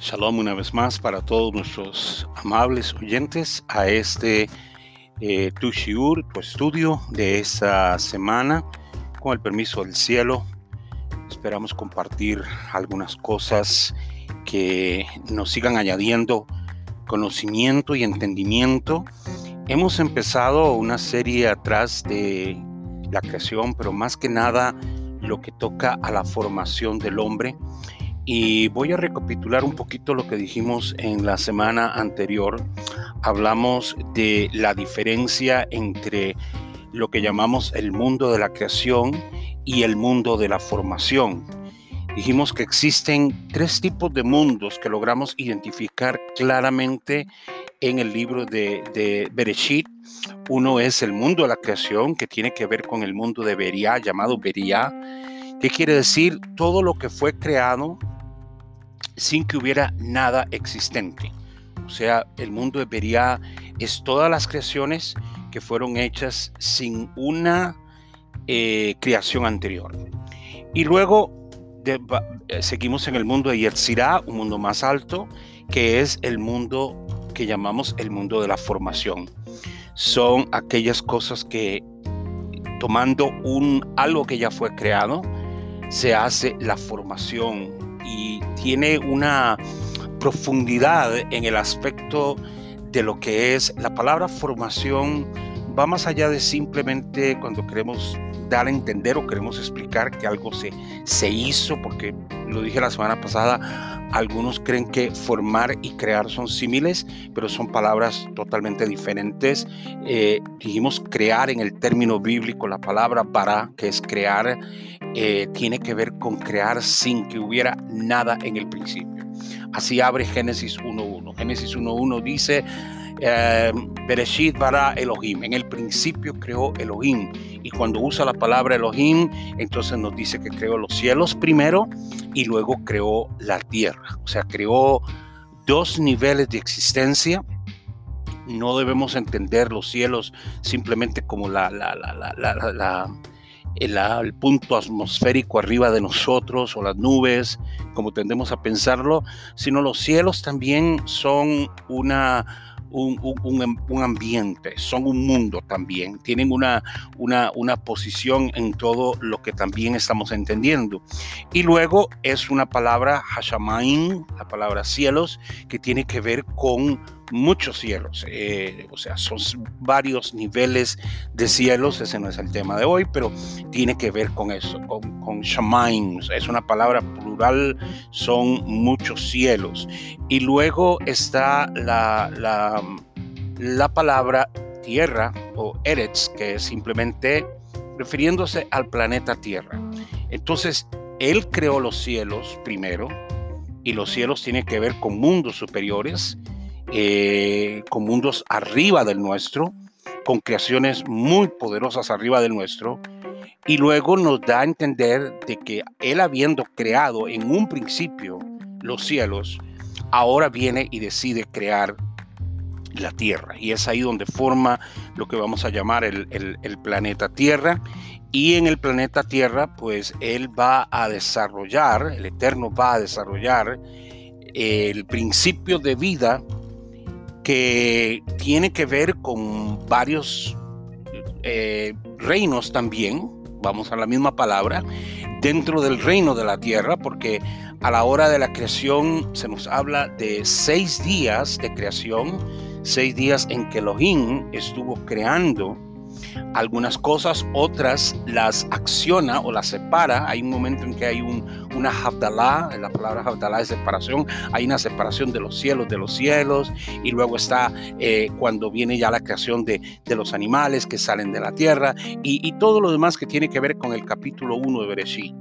Shalom una vez más para todos nuestros amables oyentes a este eh, tu shiur, tu estudio de esta semana. Con el permiso del cielo, esperamos compartir algunas cosas que nos sigan añadiendo conocimiento y entendimiento. Hemos empezado una serie atrás de la creación, pero más que nada lo que toca a la formación del hombre y voy a recapitular un poquito lo que dijimos en la semana anterior. Hablamos de la diferencia entre lo que llamamos el mundo de la creación y el mundo de la formación. Dijimos que existen tres tipos de mundos que logramos identificar claramente en el libro de, Bereshit. Uno es el mundo de la creación, que tiene que ver con el mundo de Beria, llamado Beria, que quiere decir todo lo que fue creado sin que hubiera nada existente. O sea, el mundo de es todas las creaciones que fueron hechas sin una eh, creación anterior. Y luego eh, seguimos en el mundo de Yetzirah, un mundo más alto, que es el mundo que llamamos el mundo de la formación. Son aquellas cosas que tomando un algo que ya fue creado, se hace la formación, y tiene una profundidad en el aspecto de lo que es la palabra formación va más allá de simplemente cuando queremos dar a entender o queremos explicar que algo se, se hizo, porque lo dije la semana pasada, algunos creen que formar y crear son símiles, pero son palabras totalmente diferentes. Eh, dijimos crear en el término bíblico, la palabra para, que es crear, eh, tiene que ver con crear sin que hubiera nada en el principio. Así abre Génesis 1.1. Génesis 1.1 dice, eh, Bereshit bara Elohim. En el principio creó Elohim. Y cuando usa la palabra Elohim, entonces nos dice que creó los cielos primero y luego creó la tierra. O sea, creó dos niveles de existencia. No debemos entender los cielos simplemente como la, la, la el, punto atmosférico arriba de nosotros o las nubes, como tendemos a pensarlo, sino los cielos también son una, un, ambiente, son un mundo también, tienen una, una, una posición en todo lo que también estamos entendiendo. Y luego es una palabra, Hashamain, la palabra cielos, que tiene que ver con muchos cielos, eh, o sea, son varios niveles de cielos, ese no es el tema de hoy, pero tiene que ver con eso, con, con es una palabra plural, son muchos cielos. Y luego está la, la, la palabra tierra o Eretz, que es simplemente refiriéndose al planeta Tierra. Entonces, Él creó los cielos primero, y los cielos tienen que ver con mundos superiores, eh, con mundos arriba del nuestro, con creaciones muy poderosas arriba del nuestro, y luego nos da a entender de que Él habiendo creado en un principio los cielos, ahora viene y decide crear la Tierra. Y es ahí donde forma lo que vamos a llamar el, el, planeta Tierra. Y en el planeta Tierra, pues Él va a desarrollar, el Eterno va a desarrollar el principio de vida que tiene que ver con varios eh, reinos también, vamos a la misma palabra, dentro del reino de la tierra, porque a la hora de la creación se nos habla de seis días de creación, seis días en que Elohim estuvo creando algunas cosas, otras las acciona o las separa. Hay un momento en que hay un, una Havdalah, la palabra Havdalah es separación, hay una separación de los cielos de los cielos, y luego está eh, cuando viene ya la creación de, de, los animales que salen de la tierra, y, y, todo lo demás que tiene que ver con el capítulo 1 de Bereshit.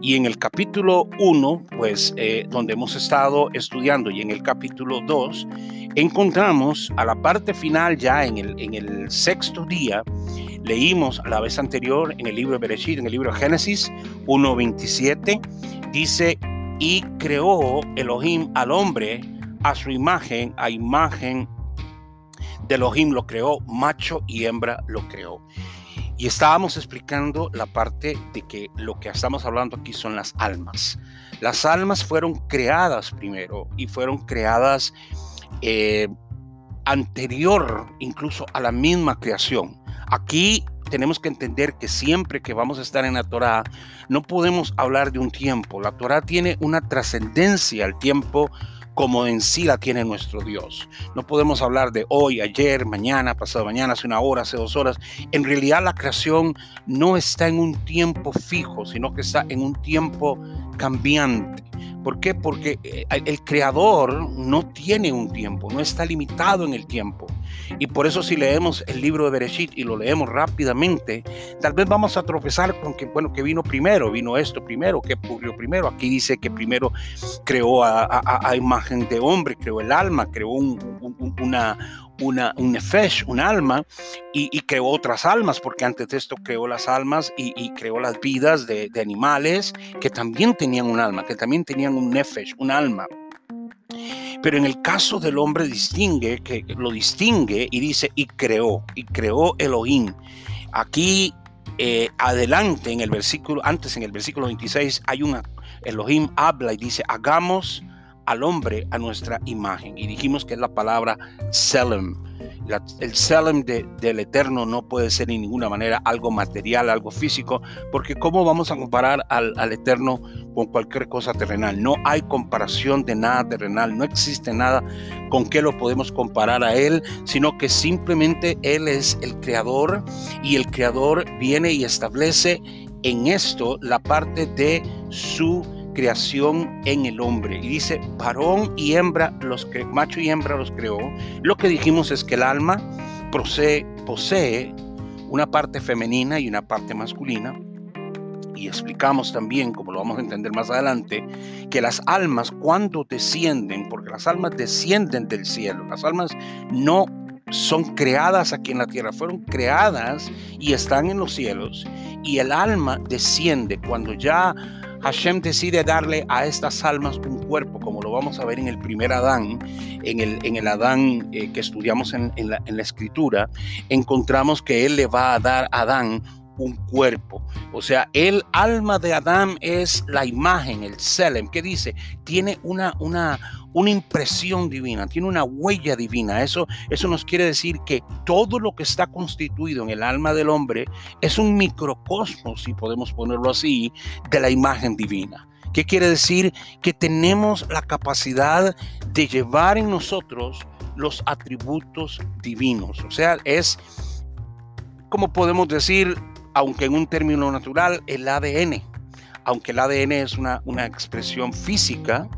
Y en el capítulo 1, pues eh, donde hemos estado estudiando, y en el capítulo 2, encontramos a la parte final, ya en el, en el sexto día, leímos a la vez anterior en el libro de Bereshit, en el libro de Génesis 1.27, dice, y creó Elohim al hombre a su imagen, a imagen de Elohim lo creó, macho y hembra lo creó. Y estábamos explicando la parte de que lo que estamos hablando aquí son las almas. Las almas fueron creadas primero y fueron creadas eh, anterior incluso a la misma creación. Aquí tenemos que entender que siempre que vamos a estar en la Torah, no podemos hablar de un tiempo. La Torah tiene una trascendencia al tiempo como en sí la tiene nuestro Dios. No podemos hablar de hoy, ayer, mañana, pasado mañana, hace una hora, hace dos horas. En realidad la creación no está en un tiempo fijo, sino que está en un tiempo cambiante. ¿Por qué? Porque eh, el creador no tiene un tiempo, no está limitado en el tiempo. Y por eso si leemos el libro de Bereshit y lo leemos rápidamente, tal vez vamos a tropezar con que, bueno, que vino primero, vino esto primero, que ocurrió primero. Aquí dice que primero creó a, imagen de hombre, creó el alma, creó una, una, un nefesh, un alma, y, creó otras almas, porque antes de esto creó las almas y, creó las vidas de, animales que también tenían un alma, que también tenían un nefesh, un alma. Pero en el caso del hombre distingue, que lo distingue y dice, y creó, y creó Elohim. Aquí eh, adelante en el versículo, antes en el versículo 26 hay una, Elohim habla y dice, hagamos al hombre a nuestra imagen. Y dijimos que es la palabra Selem. el Selem del Eterno no puede ser en ninguna manera algo material, algo físico, porque ¿cómo vamos a comparar al, al Eterno con cualquier cosa terrenal? No hay comparación de nada terrenal, no existe nada con que lo podemos comparar a Él, sino que simplemente Él es el creador y el creador viene y establece en esto la parte de su creación en el hombre. Y dice, varón y hembra, los que, macho y hembra los creó. Lo que dijimos es que el alma posee, posee una parte femenina y una parte masculina. Y explicamos también, como lo vamos a entender más adelante, que las almas cuando descienden, porque las almas descienden del cielo, las almas no son creadas aquí en la tierra, fueron creadas y están en los cielos, y el alma desciende cuando ya Hashem decide darle a estas almas un cuerpo, como lo vamos a ver en el primer Adán, en el, en el Adán eh, que estudiamos en, la, en la escritura, encontramos que Él le va a dar a Adán un cuerpo. O sea, el alma de Adán es la imagen, el Selem, que dice, tiene una, una, una impresión divina, tiene una huella divina. Eso, eso nos quiere decir que todo lo que está constituido en el alma del hombre es un microcosmos, si podemos ponerlo así, de la imagen divina. ¿Qué quiere decir? Que tenemos la capacidad de llevar en nosotros los atributos divinos. O sea, es, como podemos decir, aunque en un término natural, el ADN. Aunque el ADN es una, una expresión física,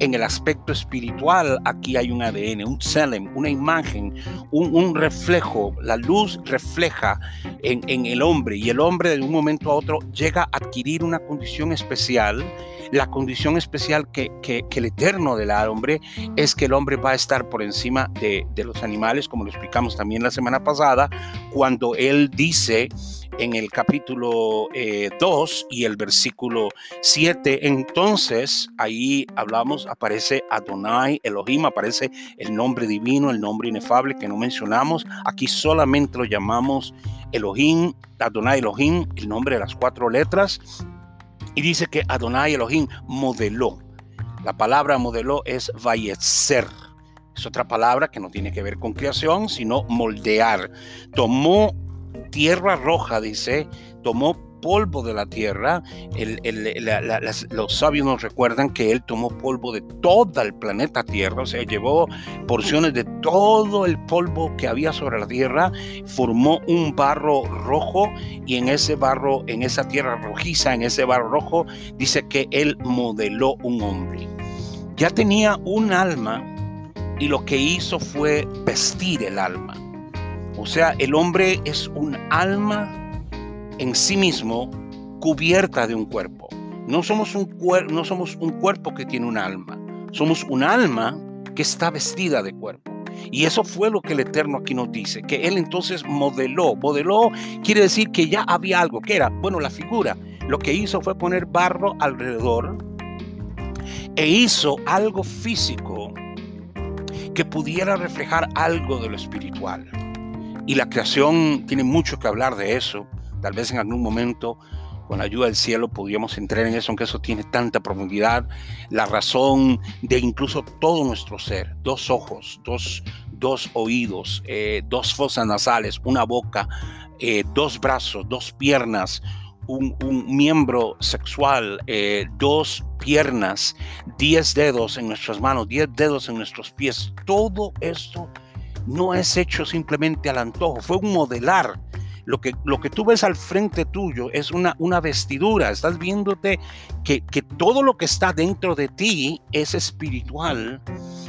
en el aspecto espiritual, aquí hay un ADN, un selem, una imagen, un, reflejo. La luz refleja en, el hombre y el hombre de un momento a otro llega a adquirir una condición especial. La condición especial que, el eterno del hombre es que el hombre va a estar por encima de, de los animales, como lo explicamos también la semana pasada, cuando él dice en el capítulo 2 eh, y el versículo 7. Entonces, ahí hablamos, aparece Adonai, Elohim, aparece el nombre divino, el nombre inefable que no mencionamos. Aquí solamente lo llamamos Elohim, Adonai Elohim, el nombre de las cuatro letras. Y dice que Adonai Elohim modeló. La palabra modeló es vallecer. Es otra palabra que no tiene que ver con creación, sino moldear. Tomó tierra roja, dice, tomó polvo de la tierra. los sabios nos recuerdan que él tomó polvo de todo el planeta Tierra, o sea, llevó porciones de todo el polvo que había sobre la tierra, formó un barro rojo y en ese barro, en esa tierra rojiza, en ese barro rojo, dice que él modeló un hombre. Ya tenía un alma y lo que hizo fue vestir el alma. O sea, el hombre es un alma en sí mismo cubierta de un cuerpo. No somos un, no somos un cuerpo que tiene un alma. Somos un alma que está vestida de cuerpo. Y eso fue lo que el Eterno aquí nos dice, que Él entonces modeló. Modeló quiere decir que ya había algo, que era, bueno, la figura. Lo que hizo fue poner barro alrededor e hizo algo físico que pudiera reflejar algo de lo espiritual. Y la creación tiene mucho que hablar de eso, Tal vez en algún momento, con la ayuda del cielo, podríamos entrar en eso, aunque eso tiene tanta profundidad. La razón de incluso todo nuestro ser, dos ojos, dos, dos oídos, eh, dos fosas nasales, una boca, eh, dos brazos, dos piernas, un, miembro sexual, eh, dos piernas, diez dedos en nuestras manos, diez dedos en nuestros pies. Todo esto no es hecho simplemente al antojo, fue un modelar lo que, lo que tú ves al frente tuyo es una, una vestidura. Estás viéndote que, que todo lo que está dentro de ti es espiritual,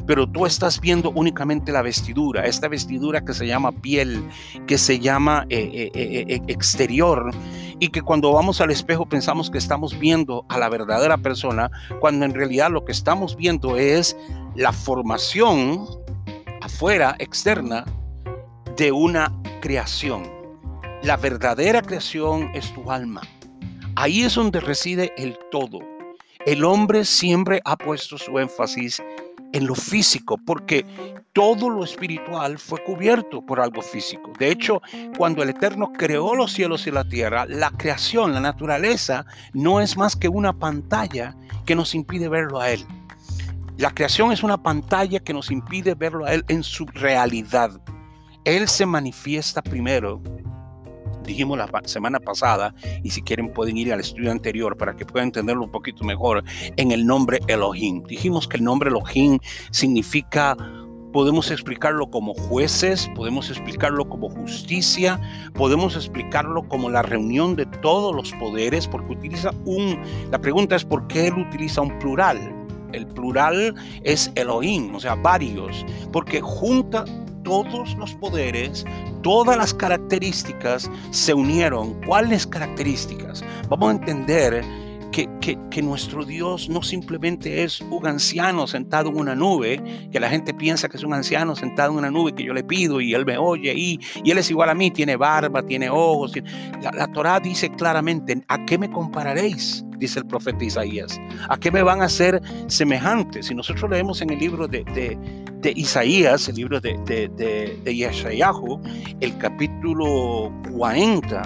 pero tú estás viendo únicamente la vestidura, esta vestidura que se llama piel, que se llama eh, eh, eh, exterior, y que cuando vamos al espejo pensamos que estamos viendo a la verdadera persona, cuando en realidad lo que estamos viendo es la formación afuera, externa, de una creación. La verdadera creación es tu alma. Ahí es donde reside el todo. El hombre siempre ha puesto su énfasis en lo físico, porque todo lo espiritual fue cubierto por algo físico. De hecho, cuando el Eterno creó los cielos y la tierra, la creación, la naturaleza, no es más que una pantalla que nos impide verlo a Él. La creación es una pantalla que nos impide verlo a Él en su realidad. Él se manifiesta primero dijimos la semana pasada, y si quieren pueden ir al estudio anterior para que puedan entenderlo un poquito mejor, en el nombre Elohim. Dijimos que el nombre Elohim significa podemos explicarlo como jueces, podemos explicarlo como justicia, podemos explicarlo como la reunión de todos los poderes, porque utiliza un, la pregunta es por qué él utiliza un plural. El plural es Elohim, o sea, varios, porque junta todos los poderes, todas las características se unieron. ¿Cuáles características? Vamos a entender que, nuestro Dios no simplemente es un anciano sentado en una nube, que la gente piensa que es un anciano sentado en una nube que yo le pido y él me oye y, él es igual a mí, tiene barba, tiene ojos. La, la Torah dice claramente, ¿a qué me compararéis? Dice el profeta Isaías. ¿A qué me van a hacer semejantes? Si nosotros leemos en el libro de, Isaías, el libro de, de, de, el capítulo 40,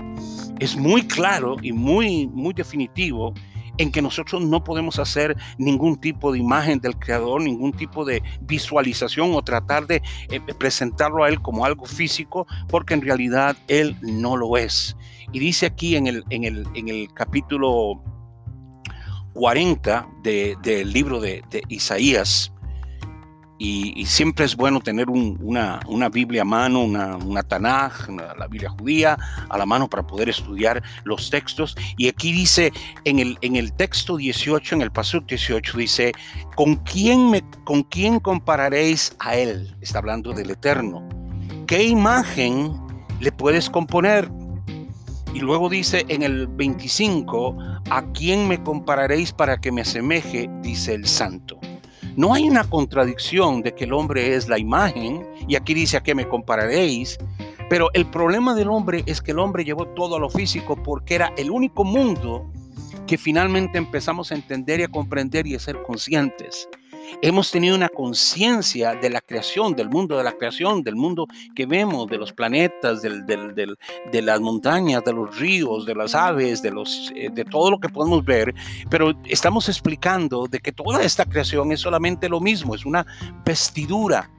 es muy claro y muy, muy definitivo en que nosotros no podemos hacer ningún tipo de imagen del creador, ningún tipo de visualización o tratar de eh, presentarlo a él como algo físico, porque en realidad él no lo es. Y dice aquí en el, en el, en el capítulo 40 del libro de, de Isaías, y, siempre es bueno tener una, Biblia a mano, una, una Tanaj, la Biblia judía a la mano para poder estudiar los textos. Y aquí dice, en el, texto 18, en el paso 18, dice, ¿con quién, me, ¿con quién compararéis a él? Está hablando del Eterno. ¿Qué imagen le puedes componer? Y luego dice en el 25, ¿a quién me compararéis para que me asemeje? Dice el Santo. No hay una contradicción de que el hombre es la imagen, y aquí dice a qué me compararéis, pero el problema del hombre es que el hombre llevó todo a lo físico porque era el único mundo que finalmente empezamos a entender y a comprender y a ser conscientes. Hemos tenido una conciencia de la creación, del mundo de la creación, del mundo que vemos, de los planetas, de las montañas, de los ríos, de las aves, de, los, eh, de todo lo que podemos ver, pero estamos explicando de que toda esta creación es solamente lo mismo, es una vestidura.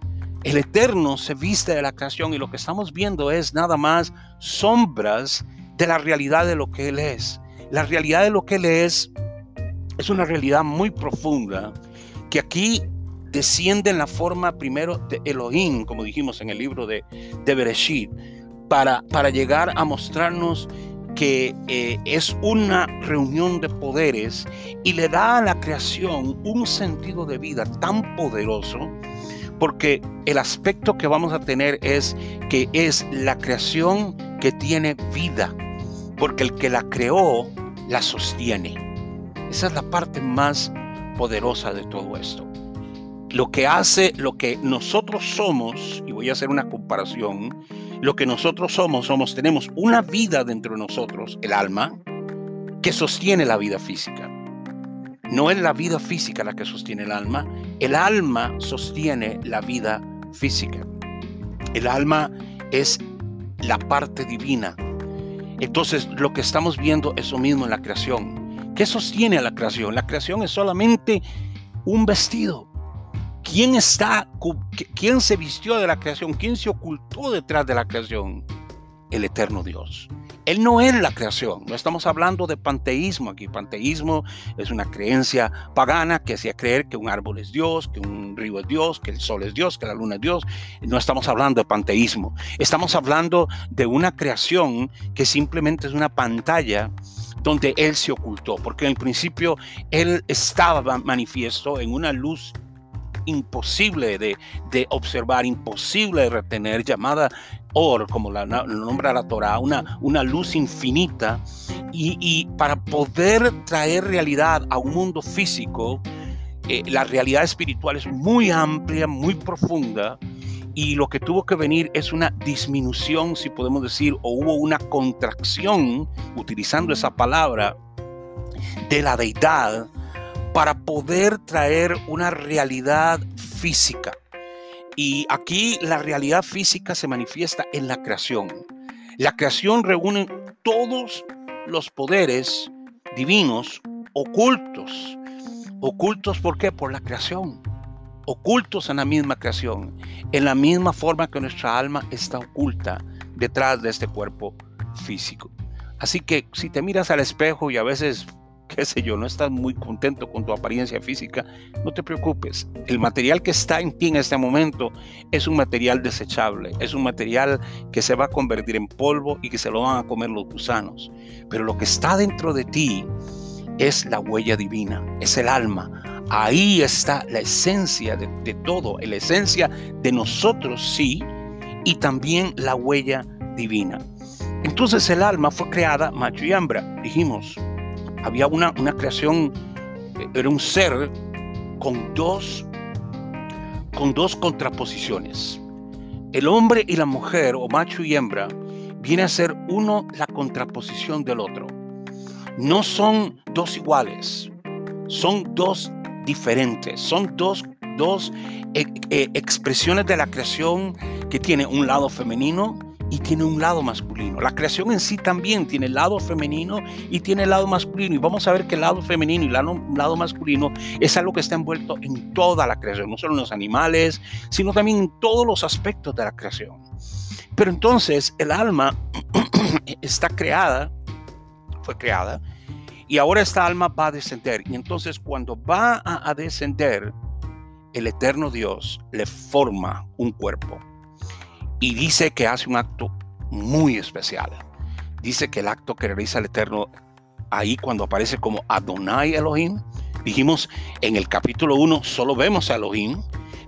El Eterno se viste de la creación y lo que estamos viendo es nada más sombras de la realidad de lo que Él es. La realidad de lo que Él es es una realidad muy profunda que aquí desciende en la forma primero de Elohim, como dijimos en el libro de, de Bereshit, para, para llegar a mostrarnos que eh, es una reunión de poderes y le da a la creación un sentido de vida tan poderoso, porque el aspecto que vamos a tener es que es la creación que tiene vida, porque el que la creó la sostiene. Esa es la parte más poderosa de todo esto. Lo que hace, lo que nosotros somos, y voy a hacer una comparación, lo que nosotros somos, somos, tenemos una vida dentro de nosotros, el alma, que sostiene la vida física. No es la vida física la que sostiene el alma, el alma sostiene la vida física. El alma es la parte divina. Entonces, lo que estamos viendo es lo mismo en la creación. ¿Qué sostiene a la creación? La creación es solamente un vestido. ¿Quién está, quién se vistió de la creación? ¿Quién se ocultó detrás de la creación? El eterno Dios. Él no es la creación, no estamos hablando de panteísmo aquí. Panteísmo es una creencia pagana que hacía creer que un árbol es Dios, que un río es Dios, que el sol es Dios, que la luna es Dios. No estamos hablando de panteísmo, estamos hablando de una creación que simplemente es una pantalla donde Él se ocultó, porque en principio Él estaba manifiesto en una luz imposible de, observar, imposible de retener, llamada Or, como la, nombra la Torah, una, una luz infinita. Y, para poder traer realidad a un mundo físico, eh, la realidad espiritual es muy amplia, muy profunda. Y lo que tuvo que venir es una disminución, si podemos decir, o hubo una contracción, utilizando esa palabra, de la deidad para poder traer una realidad física. Y aquí la realidad física se manifiesta en la creación. La creación reúne todos los poderes divinos ocultos. Ocultos, ¿por qué? Por la creación. Ocultos en la misma creación. En la misma forma que nuestra alma está oculta detrás de este cuerpo físico. Así que si te miras al espejo y a veces qué sé yo, no estás muy contento con tu apariencia física, no te preocupes. El material que está en ti en este momento es un material desechable, es un material que se va a convertir en polvo y que se lo van a comer los gusanos. Pero lo que está dentro de ti es la huella divina, es el alma. Ahí está la esencia de, todo, la esencia de nosotros sí, y también la huella divina. Entonces el alma fue creada macho y hembra, dijimos, había una, una creación, eh, era un ser con dos, con dos contraposiciones. El hombre y la mujer, o macho y hembra, viene a ser uno la contraposición del otro. No son dos iguales, son dos diferentes, son dos, dos eh, eh, expresiones de la creación que tiene un lado femenino y tiene un lado masculino. La creación en sí también tiene el lado femenino y tiene el lado masculino. Y vamos a ver que el lado femenino y el lado, masculino es algo que está envuelto en toda la creación, no solo en los animales, sino también en todos los aspectos de la creación. Pero entonces el alma está creada, fue creada, y ahora esta alma va a descender. Y entonces cuando va a descender, el eterno Dios le forma un cuerpo y dice que hace un acto muy especial. Dice que el acto que realiza el Eterno ahí cuando aparece como Adonai Elohim, dijimos en el capítulo 1 solo vemos a Elohim,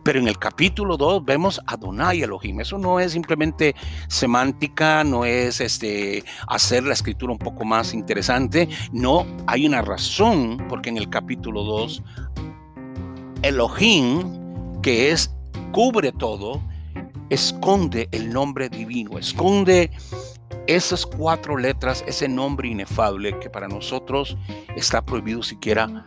pero en el capítulo 2 vemos Adonai Elohim. Eso no es simplemente semántica, no es este, hacer la escritura un poco más interesante. No, hay una razón porque en el capítulo 2 Elohim, que es cubre todo, esconde el nombre divino, esconde esas cuatro letras, ese nombre inefable que para nosotros está prohibido siquiera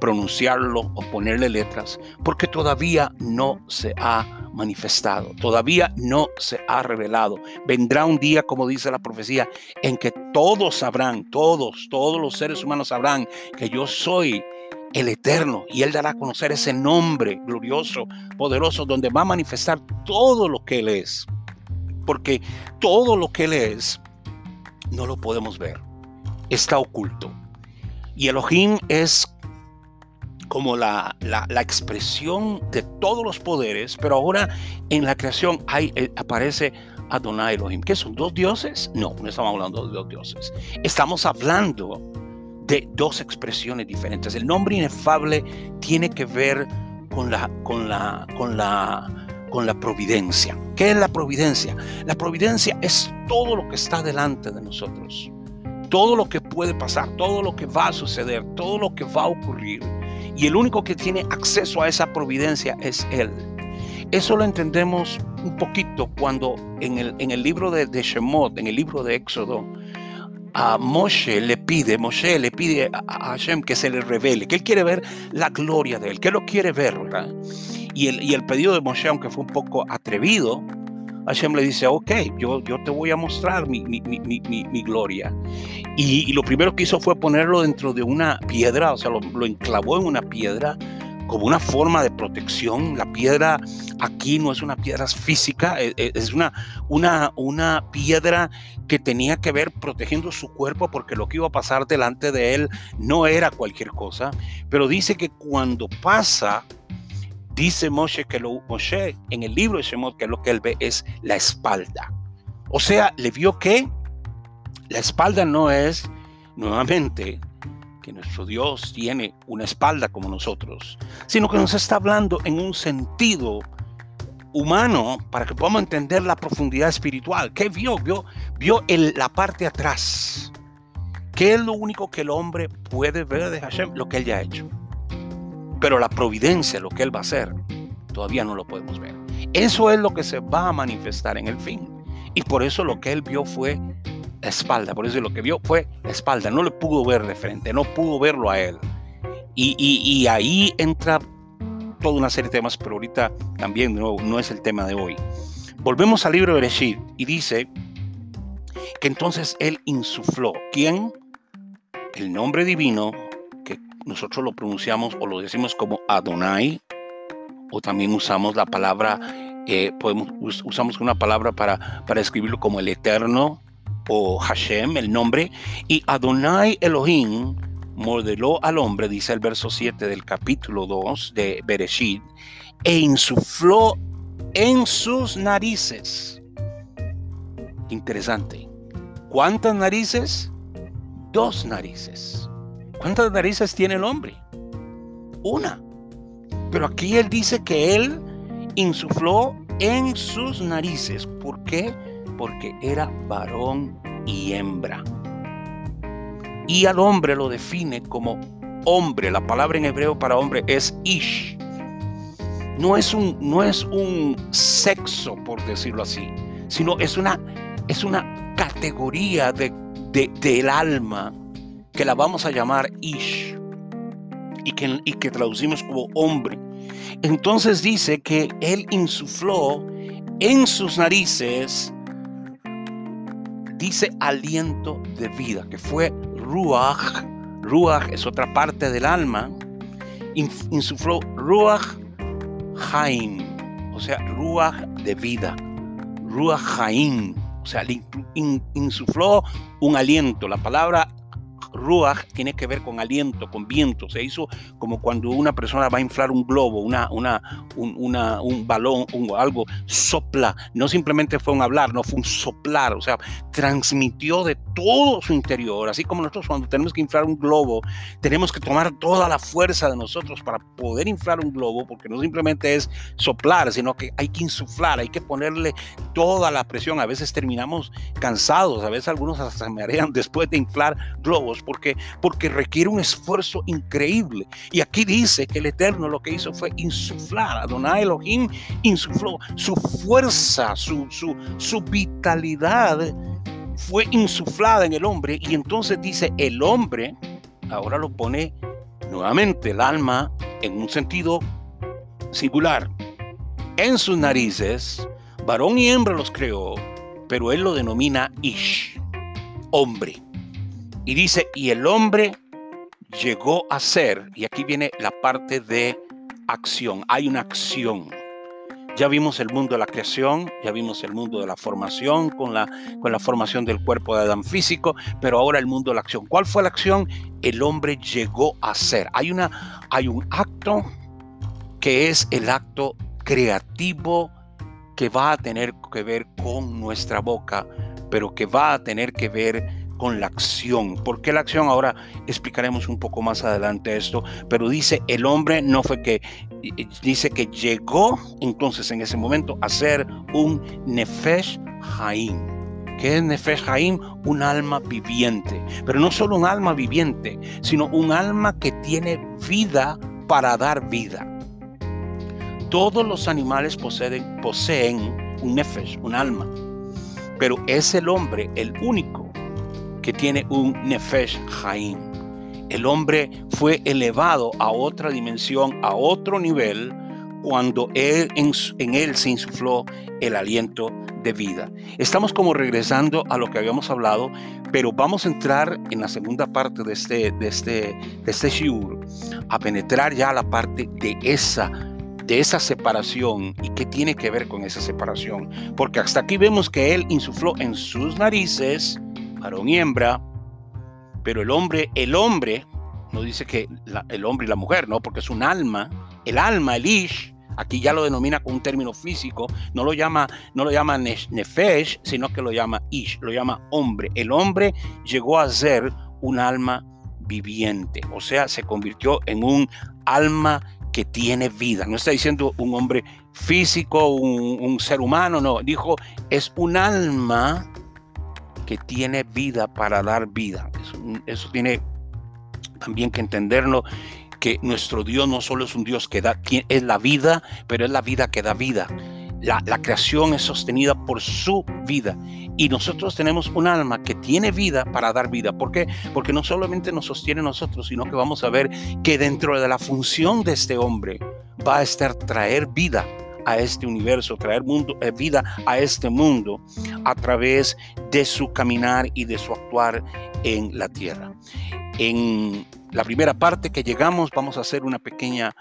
pronunciarlo o ponerle letras, porque todavía no se ha manifestado, todavía no se ha revelado. Vendrá un día, como dice la profecía, en que todos sabrán, todos, todos los seres humanos sabrán que yo soy el Eterno, y Él dará a conocer ese nombre glorioso, poderoso, donde va a manifestar todo lo que Él es. Porque todo lo que Él es, no lo podemos ver, está oculto. Y Elohim es como la, la, expresión de todos los poderes, pero ahora en la creación hay, eh, aparece Adonai Elohim. ¿Qué son dos dioses? No, no estamos hablando de dos dioses. Estamos hablando de dos expresiones diferentes. El nombre inefable tiene que ver con la, con la, con la, con la providencia. ¿Qué es la providencia? La providencia es todo lo que está delante de nosotros. Todo lo que puede pasar, todo lo que va a suceder, todo lo que va a ocurrir. Y el único que tiene acceso a esa providencia es Él. Eso lo entendemos un poquito cuando en el, en el libro de, de Shemot, en el libro de Éxodo, a Moshe le pide, Moshe le pide a Hashem que se le revele, que quiere ver la gloria de él, que lo quiere ver. Y el, y el pedido de Moshe, aunque fue un poco atrevido, Hashem le dice, ok, yo, yo te voy a mostrar mi, mi, mi, mi gloria. Y, lo primero que hizo fue ponerlo dentro de una piedra, o sea, lo, lo enclavó en una piedra como una forma de protección. La piedra aquí no es una piedra física, e, e, es una, una, una piedra que tenía que ver protegiendo su cuerpo porque lo que iba a pasar delante de él no era cualquier cosa. Pero dice que cuando pasa Dice Moshe que lo, Moshe en el libro de Shemot que lo que él ve es la espalda. O sea, le vio que la espalda no es nuevamente que nuestro Dios tiene una espalda como nosotros, sino que nos está hablando en un sentido humano para que podamos entender la profundidad espiritual. ¿Qué vio? Vio, vio el, la parte atrás. ¿Qué es lo único que el hombre puede ver de Hashem? Lo que él ya ha hecho. Pero la providencia, lo que Él va a hacer, todavía no lo podemos ver. Eso es lo que se va a manifestar en el fin. Y por eso lo que Él vio fue la espalda. Por eso lo que vio fue la espalda. No le pudo ver de frente, no pudo verlo a Él. Y, ahí entra toda una serie de temas, pero ahorita también no, no es el tema de hoy. Volvemos al libro de Bereshit y dice que entonces Él insufló. ¿Quién? El nombre divino nosotros lo pronunciamos o lo decimos como Adonai, o también usamos la palabra, eh, podemos, usamos una palabra para, para escribirlo como el Eterno o Hashem, el nombre, y Adonai Elohim modeló al hombre, dice el verso 7 del capítulo 2 de Bereshit, e insufló en sus narices. Interesante. ¿Cuántas narices? Dos narices. ¿Cuántas narices tiene el hombre? Una. Pero aquí él dice que él insufló en sus narices. ¿Por qué? Porque era varón y hembra. Y al hombre lo define como hombre. La palabra en hebreo para hombre es ish. No es un, no es un sexo, por decirlo así, sino es una, es una categoría de, del alma que la vamos a llamar Ish y que, y que traducimos como hombre. Entonces dice que él insufló en sus narices, dice aliento de vida, que fue Ruach. Ruach es otra parte del alma. Insufló Ruach Haim, o sea, Ruach de vida. Ruach Haim, o sea, insufló un aliento. La palabra Ruach tiene que ver con aliento, con viento. Se hizo como cuando una persona va a inflar un globo, una, una, un, una, un balón, un, algo, sopla. No simplemente fue un hablar, no fue un soplar. O sea, transmitió de todo su interior. Así como nosotros cuando tenemos que inflar un globo, tenemos que tomar toda la fuerza de nosotros para poder inflar un globo, porque no simplemente es soplar, sino que hay que insuflar, hay que ponerle toda la presión. A veces terminamos cansados, a veces algunos se marean después de inflar globos porque, porque requiere un esfuerzo increíble. Y aquí dice que el Eterno lo que hizo fue insuflar, Adonai Elohim insufló su fuerza, su, su, su vitalidad fue insuflada en el hombre y entonces dice el hombre, ahora lo pone nuevamente el alma en un sentido singular. En sus narices, varón y hembra los creó, pero él lo denomina Ish, hombre. Y dice, y el hombre llegó a ser, y aquí viene la parte de acción, hay una acción. Ya vimos el mundo de la creación, ya vimos el mundo de la formación con la, con la formación del cuerpo de Adán físico, pero ahora el mundo de la acción. ¿Cuál fue la acción? El hombre llegó a ser. Hay, una, hay un acto que es el acto creativo que va a tener que ver con nuestra boca, pero que va a tener que ver con la acción. ¿Por qué la acción? Ahora explicaremos un poco más adelante esto, pero dice el hombre no fue que, dice que llegó entonces en ese momento a ser un Nefesh Haim. ¿Qué es Nefesh Haim? Un alma viviente. Pero no solo un alma viviente, sino un alma que tiene vida para dar vida. Todos los animales poseen, poseen un Nefesh, un alma. Pero es el hombre el único que tiene un Nefesh Haim. El hombre fue elevado a otra dimensión, a otro nivel, cuando en, él se insufló el aliento de vida. Estamos como regresando a lo que habíamos hablado, pero vamos a entrar en la segunda parte de este, de este, de este shiur, a penetrar ya la parte de esa de esa separación y qué tiene que ver con esa separación. Porque hasta aquí vemos que él insufló en sus narices, varón y hembra, pero el hombre, el hombre, no dice que el hombre y la mujer, no, porque es un alma, el alma, el ish, aquí ya lo denomina con un término físico, no lo llama, no lo llama nefesh, sino que lo llama ish, lo llama hombre. El hombre llegó a ser un alma viviente, o sea, se convirtió en un alma que tiene vida. No está diciendo un hombre físico, un, ser humano, no. Dijo, es un alma que tiene vida para dar vida. Eso, tiene también que entenderlo, que nuestro Dios no solo es un Dios que da, es la vida, pero es la vida que da vida. La, la, creación es sostenida por su vida y nosotros tenemos un alma que tiene vida para dar vida. ¿Por qué? Porque no solamente nos sostiene nosotros, sino que vamos a ver que dentro de la función de este hombre va a estar traer vida a este universo, traer mundo, eh, vida a este mundo a través de su caminar y de su actuar en la tierra. En la primera parte que llegamos vamos a hacer una pequeña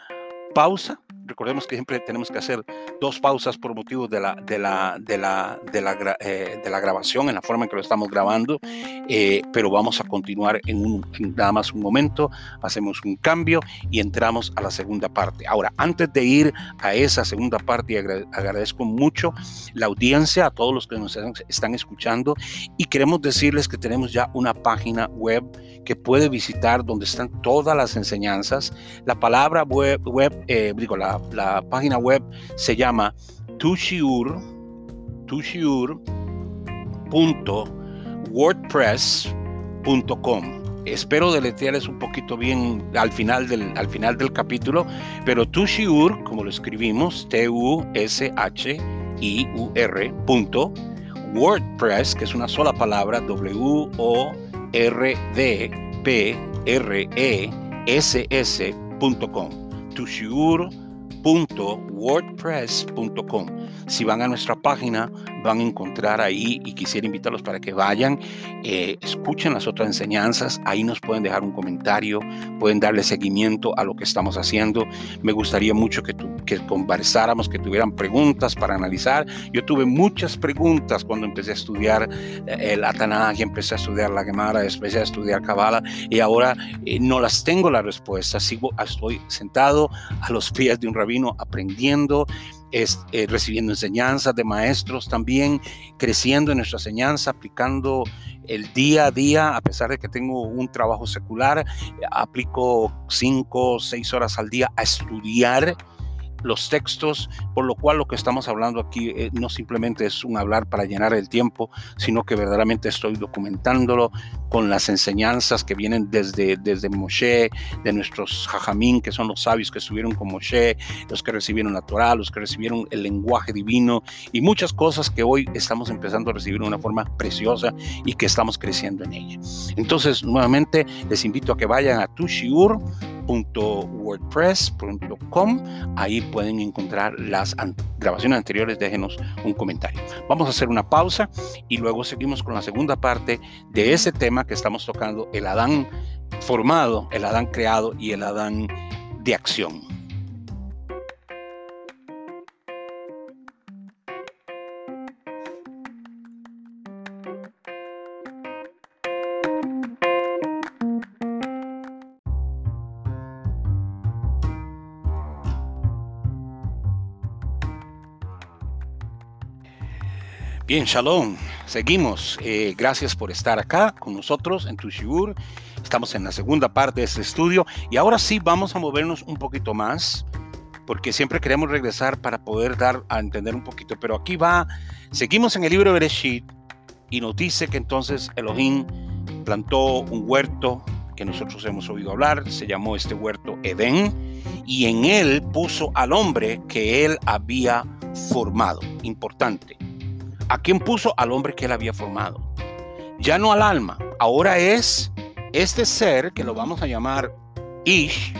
pausa recordemos que siempre tenemos que hacer dos pausas por motivo de la, de la, de la, de la, eh, de la grabación, en la forma en que lo estamos grabando, eh, pero vamos a continuar en, un, nada más un momento, hacemos un cambio y entramos a la segunda parte. Ahora, antes de ir a esa segunda parte, agradezco mucho la audiencia, a todos los que nos están escuchando y queremos decirles que tenemos ya una página web que puede visitar donde están todas las enseñanzas. La palabra web, web eh, digo, la la, página web se llama tushiur, tushiur.wordpress.com. Espero deletrearles un poquito bien al final del, al final del capítulo, pero Tushiur, como lo escribimos, T-U-S-H-I-U-R, WordPress, que es una sola palabra, W-O-R-D-P-R-E-S-S.com. Tushiur wordpress.com. Si van a nuestra página, van a encontrar ahí y quisiera invitarlos para que vayan, eh, escuchen las otras enseñanzas, ahí nos pueden dejar un comentario, pueden darle seguimiento a lo que estamos haciendo. Me gustaría mucho que, que conversáramos, que tuvieran preguntas para analizar. Yo tuve muchas preguntas cuando empecé a estudiar eh, el Atanaj, empecé a estudiar la Gemara, empecé a estudiar Kabbalah y ahora eh, no las tengo la respuesta. Sigo, estoy sentado a los pies de un rabino aprendiendo es, eh, recibiendo enseñanzas de maestros también, creciendo en nuestra enseñanza, aplicando el día a día, a pesar de que tengo un trabajo secular, aplico cinco seis horas al día a estudiar los textos, por lo cual lo que estamos hablando aquí eh, no simplemente es un hablar para llenar el tiempo, sino que verdaderamente estoy documentándolo con las enseñanzas que vienen desde, desde Moshe, de nuestros jajamín, que son los sabios que estuvieron con Moshe, los que recibieron la Torah, los que recibieron el lenguaje divino y muchas cosas que hoy estamos empezando a recibir de una forma preciosa y que estamos creciendo en ella. Entonces, nuevamente, les invito a que vayan a Tushiur wordpress.com. Ahí pueden encontrar las grabaciones anteriores. Déjenos un comentario. Vamos a hacer una pausa y luego seguimos con la segunda parte de ese tema que estamos tocando, el Adán formado, el Adán creado y el Adán de acción. Bien, Shalom. Seguimos. Eh, gracias por estar acá con nosotros en Tushiur. Estamos en la segunda parte de este estudio y ahora sí vamos a movernos un poquito más porque siempre queremos regresar para poder dar a entender un poquito. Pero aquí va, seguimos en el libro de Bereshit y nos dice que entonces Elohim plantó un huerto que nosotros hemos oído hablar, se llamó este huerto Edén, y en él puso al hombre que él había formado. Importante ¿A quién puso? Al hombre que él había formado. Ya no al alma. Ahora es este ser que lo vamos a llamar Ish,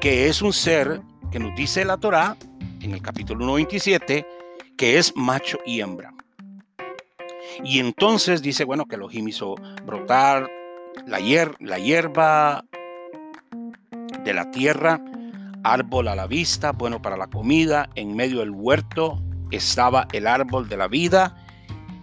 que es un ser que nos dice la Torah en el capítulo 1.27 que es macho y hembra. Y entonces dice, bueno, que Elohim hizo brotar la, la hierba de la tierra, árbol a la vista, bueno para la comida, en medio del huerto estaba el árbol de la vida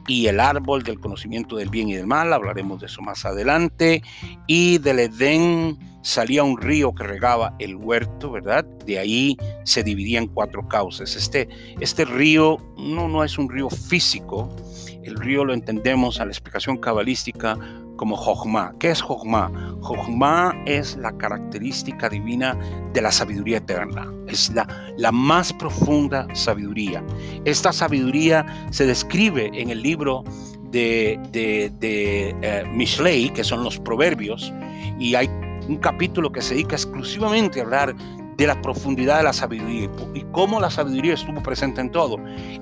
y el árbol del conocimiento del bien y del mal, hablaremos de eso más adelante, y del Edén salía un río que regaba el huerto, ¿verdad? De ahí se dividía en cuatro causas. Este, este río no, no es un río físico, el río lo entendemos a la explicación cabalística como Jochma. ¿Qué es Jochma? Jochma es la característica divina de la sabiduría eterna. Es la, la más profunda sabiduría. Esta sabiduría se describe en el libro de, de, de eh, Mishlei, que son los proverbios, y hay un capítulo que se dedica exclusivamente a hablar de la profundidad de la sabiduría y cómo la sabiduría estuvo presente en todo.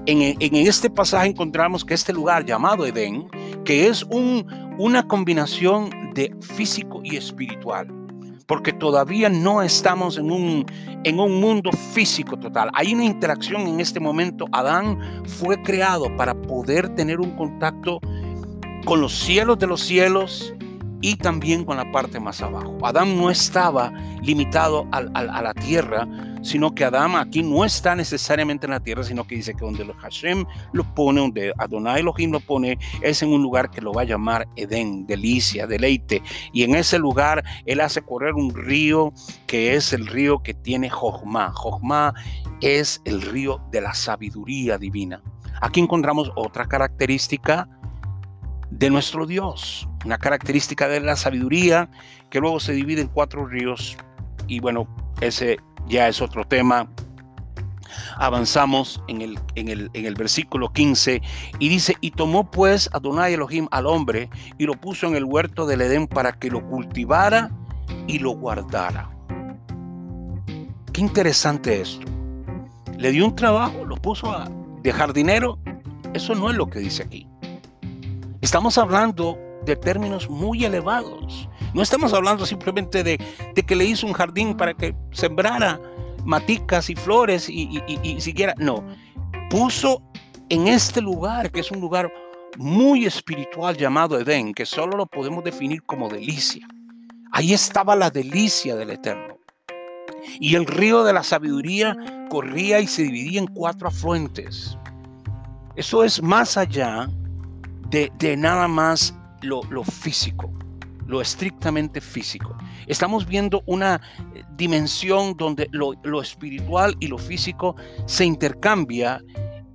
En, en, este pasaje encontramos que este lugar llamado Edén, que es un, una combinación de físico y espiritual, porque todavía no estamos en un, en un mundo físico total. Hay una interacción en este momento. Adán fue creado para poder tener un contacto con los cielos de los cielos y también con la parte más abajo. Adán no estaba limitado a, la tierra, sino que Adán aquí no está necesariamente en la tierra, sino que dice que donde Hashem lo pone, donde Adonai Elohim lo pone, es en un lugar que lo va a llamar Edén, delicia, deleite. Y en ese lugar él hace correr un río que es el río que tiene Jochma. Jochma es el río de la sabiduría divina. Aquí encontramos otra característica de nuestro Dios, una característica de la sabiduría que luego se divide en cuatro ríos y bueno, ese ya es otro tema. Avanzamos en el, en el, en el versículo 15 y dice, y tomó pues Adonai Elohim al hombre y lo puso en el huerto del Edén para que lo cultivara y lo guardara. Qué interesante esto. Le dio un trabajo, lo puso a, de jardinero. Eso no es lo que dice aquí. Estamos hablando de términos muy elevados. No estamos hablando simplemente de, que le hizo un jardín para que sembrara maticas y flores y, y, siquiera. No, puso en este lugar, que es un lugar muy espiritual llamado Edén, que solo lo podemos definir como delicia. Ahí estaba la delicia del Eterno. Y el río de la sabiduría corría y se dividía en cuatro afluentes. Eso es más allá de, nada más lo, físico, lo estrictamente físico. Estamos viendo una eh, dimensión donde lo, espiritual y lo físico se intercambia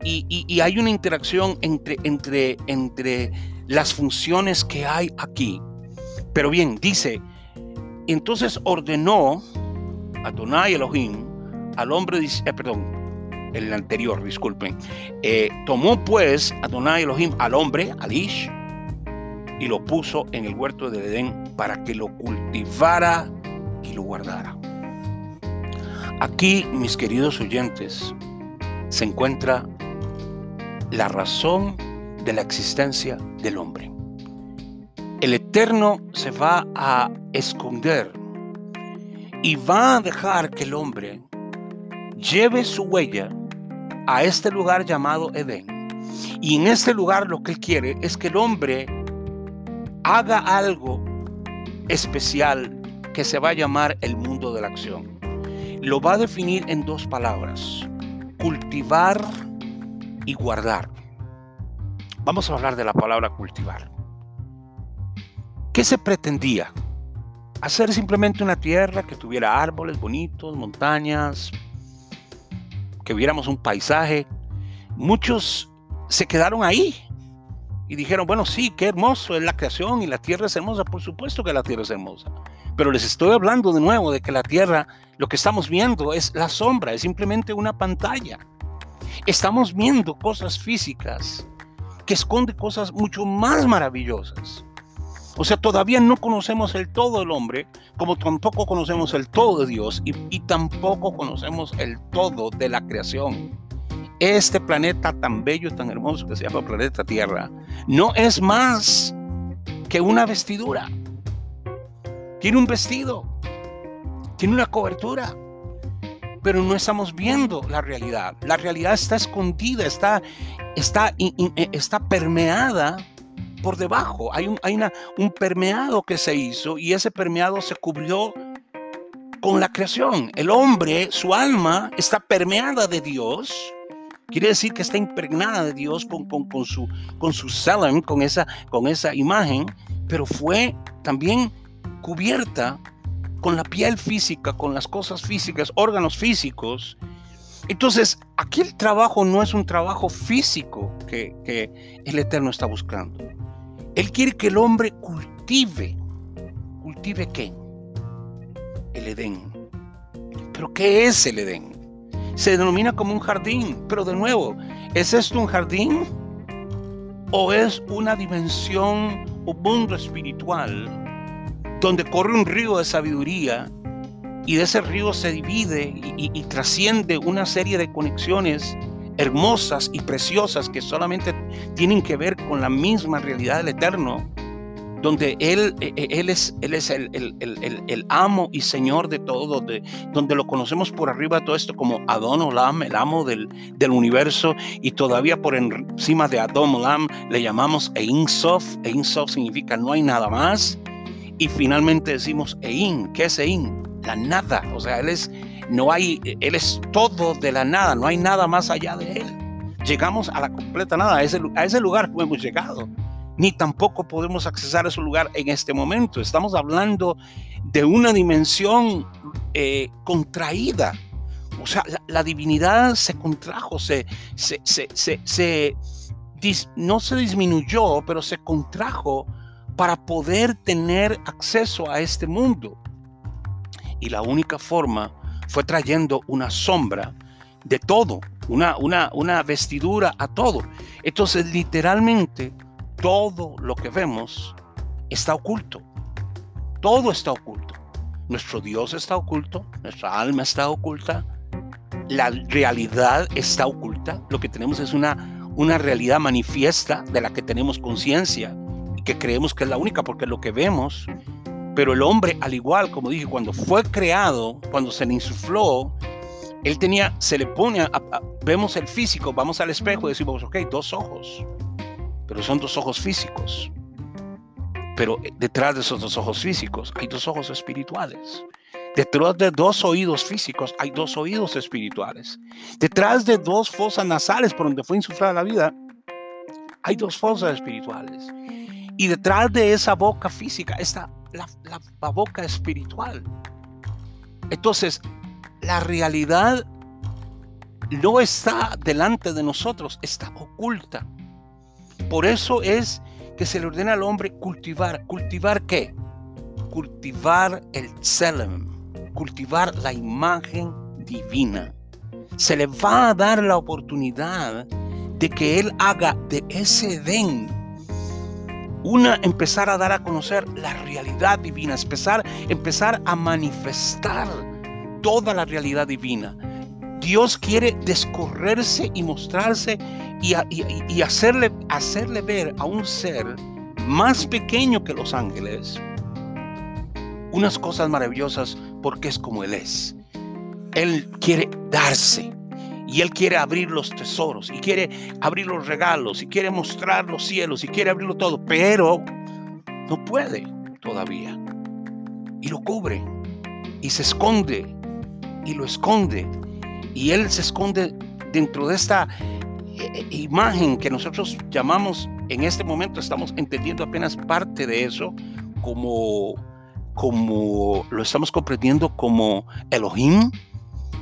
y, hay una interacción entre, entre, entre las funciones que hay aquí. Pero bien, dice, entonces ordenó a Adonai Elohim al hombre, eh, perdón, el anterior, disculpen. Eh, tomó pues Adonai Elohim al hombre, al Ish, y lo puso en el huerto de Edén para que lo cultivara y lo guardara. Aquí, mis queridos oyentes, se encuentra la razón de la existencia del hombre. El Eterno se va a esconder y va a dejar que el hombre lleve su huella a este lugar llamado Edén. Y en este lugar lo que él quiere es que el hombre haga algo especial que se va a llamar el mundo de la acción. Lo va a definir en dos palabras, cultivar y guardar. Vamos a hablar de la palabra cultivar. ¿Qué se pretendía? Hacer simplemente una tierra que tuviera árboles bonitos, montañas, que viéramos un paisaje, muchos se quedaron ahí y dijeron, bueno, sí, qué hermoso es la creación y la tierra es hermosa, por supuesto que la tierra es hermosa. Pero les estoy hablando de nuevo de que la tierra, lo que estamos viendo es la sombra, es simplemente una pantalla. Estamos viendo cosas físicas que esconde cosas mucho más maravillosas. O sea, todavía no conocemos el todo del hombre, como tampoco conocemos el todo de Dios y, tampoco conocemos el todo de la creación. Este planeta tan bello, tan hermoso que se llama planeta Tierra, no es más que una vestidura. Tiene un vestido, tiene una cobertura. pero no estamos viendo la realidad. La realidad está escondida, está, está, eh, está permeada por debajo. Hay, un, hay una, un permeado que se hizo y ese permeado se cubrió con la creación. El hombre, su alma, está permeada de Dios. Quiere decir que está impregnada de Dios con, su, con con esa imagen, pero fue también cubierta con la piel física, con las cosas físicas, órganos físicos. Entonces, aquí el trabajo no es un trabajo físico que, que el Eterno está buscando. Él quiere que el hombre cultive. ¿Cultive qué? El Edén. ¿Pero qué es el Edén? Se denomina como un jardín, pero de nuevo, ¿es esto un jardín? ¿O es una dimensión, un mundo espiritual donde corre un río de sabiduría y de ese río se divide y, trasciende una serie de conexiones hermosas y preciosas que solamente tienen que ver con la misma realidad del Eterno, donde Él, e, e, él es, él es el, el, amo y Señor de todo, donde, donde lo conocemos por arriba de todo esto como Adon Olam, el amo del, del universo, y todavía por encima de Adon Olam le llamamos Ein Sof. Ein Sof significa no hay nada más. Y finalmente decimos Ein, ¿qué es Ein? La nada, o sea, Él es, no hay, Él es todo de la nada, no hay nada más allá de Él. Llegamos a la completa nada, a ese, a ese lugar hemos llegado, ni tampoco podemos accesar a ese lugar en este momento. Estamos hablando de una dimensión eh, contraída. O sea, la, divinidad se contrajo, se, se, se, se no se disminuyó, pero se contrajo para poder tener acceso a este mundo. Y la única forma fue trayendo una sombra de todo, una, una, una vestidura a todo. Entonces, literalmente, todo lo que vemos está oculto. Todo está oculto. Nuestro Dios está oculto, nuestra alma está oculta, la realidad está oculta. Lo que tenemos es una, una realidad manifiesta de la que tenemos conciencia que creemos que es la única porque es lo que vemos. Pero el hombre, al igual, como dije, cuando fue creado, cuando se le insufló, él tenía, se le pone, vemos el físico, vamos al espejo y decimos, ok, dos ojos, pero son dos ojos físicos. Pero detrás de esos dos ojos físicos hay dos ojos espirituales. Detrás de dos oídos físicos hay dos oídos espirituales. Detrás de dos fosas nasales por donde fue insuflada la vida, hay dos fosas espirituales. Y detrás de esa boca física está la, boca espiritual. Entonces, la realidad no está delante de nosotros, está oculta. Por eso es que se le ordena al hombre cultivar. ¿Cultivar qué? Cultivar el Tselem, cultivar la imagen divina. Se le va a dar la oportunidad de que él haga de ese Edén una, empezar a dar a conocer la realidad divina, empezar, empezar a manifestar toda la realidad divina. Dios quiere descorrerse y mostrarse y, hacerle, hacerle ver a un ser más pequeño que los ángeles unas cosas maravillosas porque es como Él es. Él quiere darse. Y Él quiere abrir los tesoros, y quiere abrir los regalos, y quiere mostrar los cielos, y quiere abrirlo todo, pero no puede todavía. Y lo cubre, y se esconde, y lo esconde. Y Él se esconde dentro de esta eh, eh, imagen que nosotros llamamos, en este momento estamos entendiendo apenas parte de eso, como, como lo estamos comprendiendo como Elohim,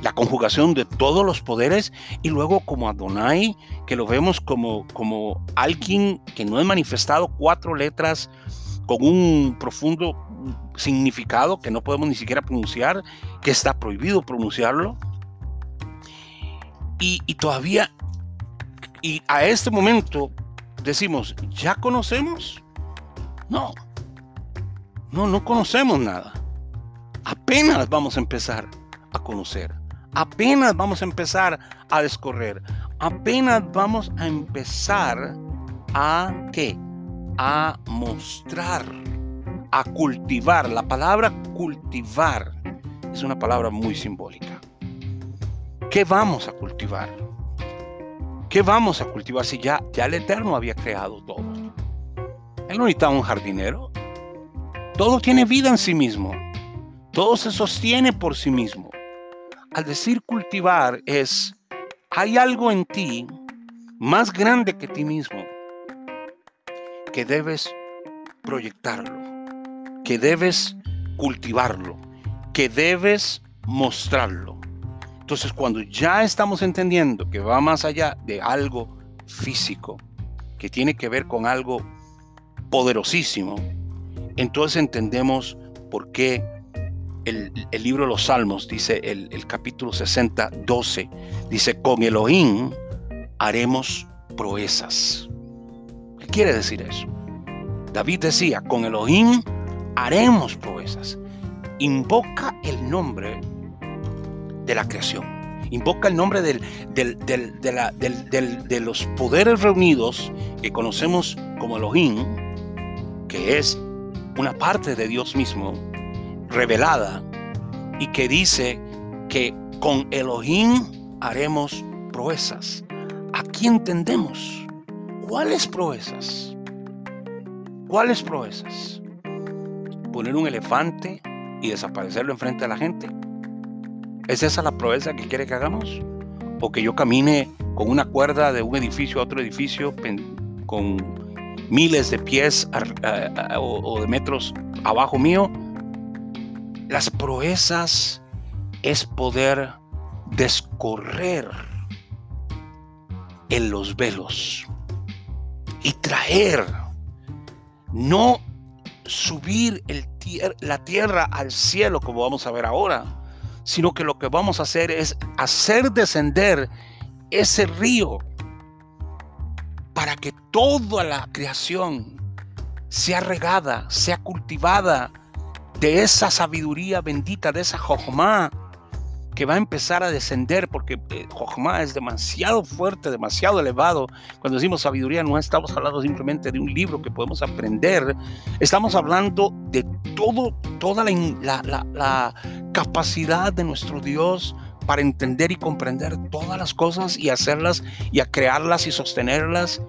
la conjugación de todos los poderes y luego como Adonai, que lo vemos como, como alguien que no es manifestado cuatro letras con un profundo significado que no podemos ni siquiera pronunciar, que está prohibido pronunciarlo. Y, todavía, y a este momento decimos, ¿ya conocemos? No, no, no conocemos nada. Apenas vamos a empezar a conocer. Apenas vamos a empezar a descorrer. Apenas vamos a empezar a qué? A mostrar, a cultivar. La palabra cultivar es una palabra muy simbólica. ¿Qué vamos a cultivar? ¿Qué vamos a cultivar si ya, ya el Eterno había creado todo? Él no necesita un jardinero. Todo tiene vida en sí mismo. Todo se sostiene por sí mismo. Al decir cultivar es, hay algo en ti más grande que ti mismo que debes proyectarlo, que debes cultivarlo, que debes mostrarlo. Entonces, cuando ya estamos entendiendo que va más allá de algo físico, que tiene que ver con algo poderosísimo, entonces entendemos por qué el, libro de los Salmos, dice el, el, capítulo 60, 12, dice, con Elohim haremos proezas. ¿Qué quiere decir eso? David decía, con Elohim haremos proezas. Invoca el nombre de la creación. Invoca el nombre del, de, los poderes reunidos que conocemos como Elohim, que es una parte de Dios mismo revelada y que dice que con Elohim haremos proezas. Aquí entendemos cuáles proezas. ¿Cuáles proezas? Poner un elefante y desaparecerlo enfrente de la gente. ¿Es esa la proeza que quiere que hagamos? ¿O que yo camine con una cuerda de un edificio a otro edificio con miles de pies o de metros abajo mío? Las proezas es poder descorrer en los velos y traer, no subir la tierra al cielo como vamos a ver ahora, sino que lo que vamos a hacer es hacer descender ese río para que toda la creación sea regada, sea cultivada de esa sabiduría bendita, de esa jojomá que va a empezar a descender porque eh, es demasiado fuerte, demasiado elevado. Cuando decimos sabiduría no estamos hablando simplemente de un libro que podemos aprender, estamos hablando de todo, toda la, capacidad de nuestro Dios para entender y comprender todas las cosas y hacerlas y crearlas y sostenerlas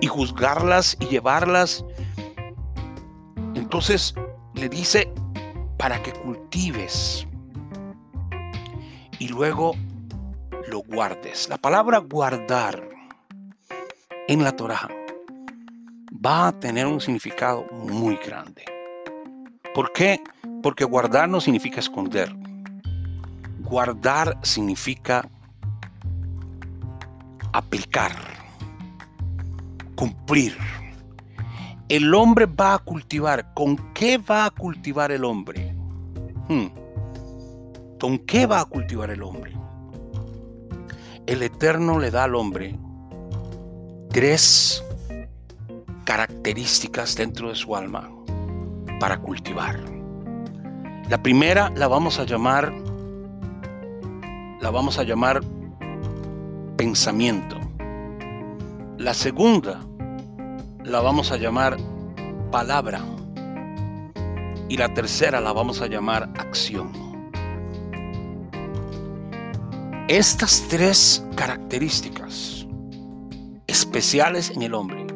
y juzgarlas y llevarlas. Entonces le dice para que cultives y luego lo guardes. La palabra guardar en la Torah va a tener un significado muy grande. ¿Por qué? Porque guardar no significa esconder. Guardar significa aplicar, cumplir. El hombre va a cultivar. ¿Con qué va a cultivar el hombre? Hmm. ¿Con qué va a cultivar el hombre? El Eterno le da al hombre tres características dentro de su alma para cultivar. La primera la vamos a llamar la vamos a llamar pensamiento. La segunda la vamos a llamar palabra. Y la tercera la vamos a llamar acción. Estas tres características especiales en el hombre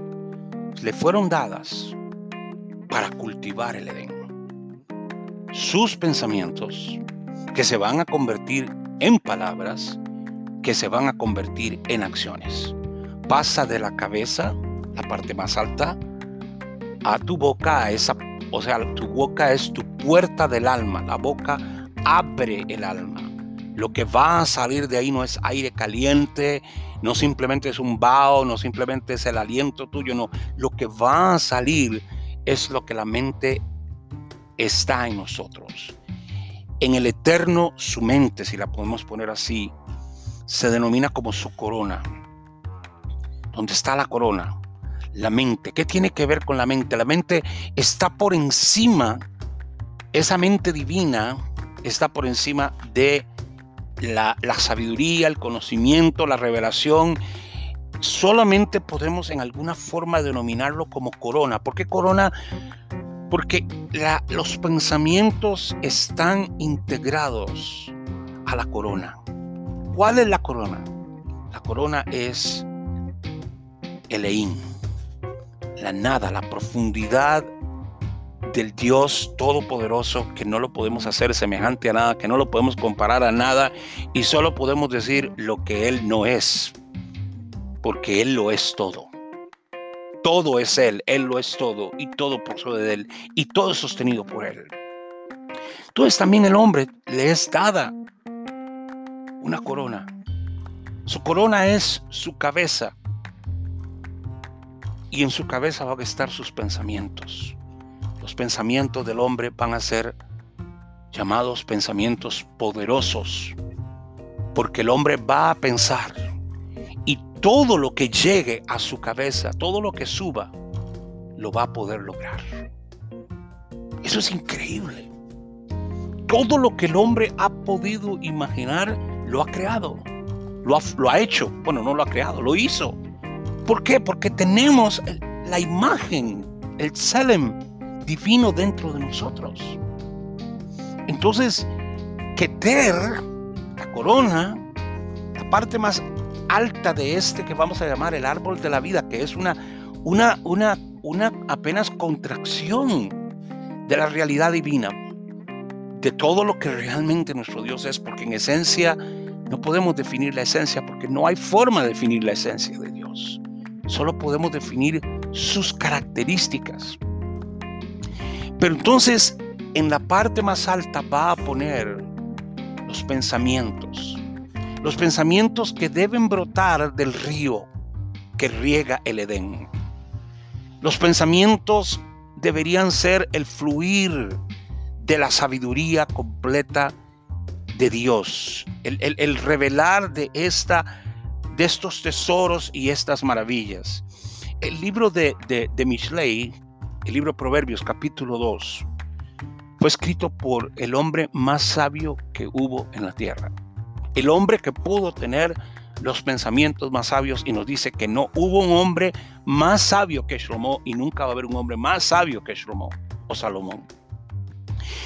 le fueron dadas para cultivar el Edén. Sus pensamientos que se van a convertir en palabras, que se van a convertir en acciones. Pasa de la cabeza, la parte más alta, a tu boca, a esa, o sea, tu boca es tu puerta del alma, la boca abre el alma lo que va a salir de ahí no es aire caliente, no simplemente es un vaho, no simplemente es el aliento tuyo, no. Lo que va a salir es lo que la mente está en nosotros. En el eterno, su mente, si la podemos poner así, se denomina como su corona. ¿Dónde está la corona? La mente. ¿Qué tiene que ver con la mente? La mente está por encima, esa mente divina está por encima de la, sabiduría, el conocimiento, la revelación, solamente podemos en alguna forma denominarlo como corona. ¿Por qué corona? Porque los pensamientos están integrados a la corona. ¿Cuál es la corona? La corona es el Eín, la nada, la profundidad del Dios Todopoderoso, que no lo podemos hacer semejante a nada, que no lo podemos comparar a nada y solo podemos decir lo que Él no es, porque Él lo es todo. Todo es Él, Él lo es todo y todo procede de Él y todo es sostenido por Él. Entonces también el hombre le es dada una corona. Su corona es su cabeza y en su cabeza van a estar sus pensamientos. Los pensamientos del hombre van a ser llamados pensamientos poderosos, porque el hombre va a pensar y todo lo que llegue a su cabeza, todo lo que suba, lo va a poder lograr. Eso es increíble. Todo lo que el hombre ha podido imaginar, lo ha creado. Lo ha, lo ha hecho. Bueno, no lo ha creado, lo hizo. ¿Por qué? Porque tenemos la imagen, el Salem divino dentro de nosotros. Entonces, Keter, la corona, la parte más alta de este que vamos a llamar el árbol de la vida, que es una, una, una, una apenas contracción de la realidad divina, de todo lo que realmente nuestro Dios es, porque en esencia no podemos definir la esencia, porque no hay forma de definir la esencia de Dios. Solo podemos definir sus características. Pero entonces en la parte más alta va a poner los pensamientos. Los pensamientos que deben brotar del río que riega el Edén. Los pensamientos deberían ser el fluir de la sabiduría completa de Dios, el, revelar de, esta, de estos tesoros y estas maravillas. El libro de, de, de el libro Proverbios capítulo 2 fue escrito por el hombre más sabio que hubo en la tierra. El hombre que pudo tener los pensamientos más sabios y nos dice que no hubo un hombre más sabio que Shlomo y nunca va a haber un hombre más sabio que Shlomo o Salomón.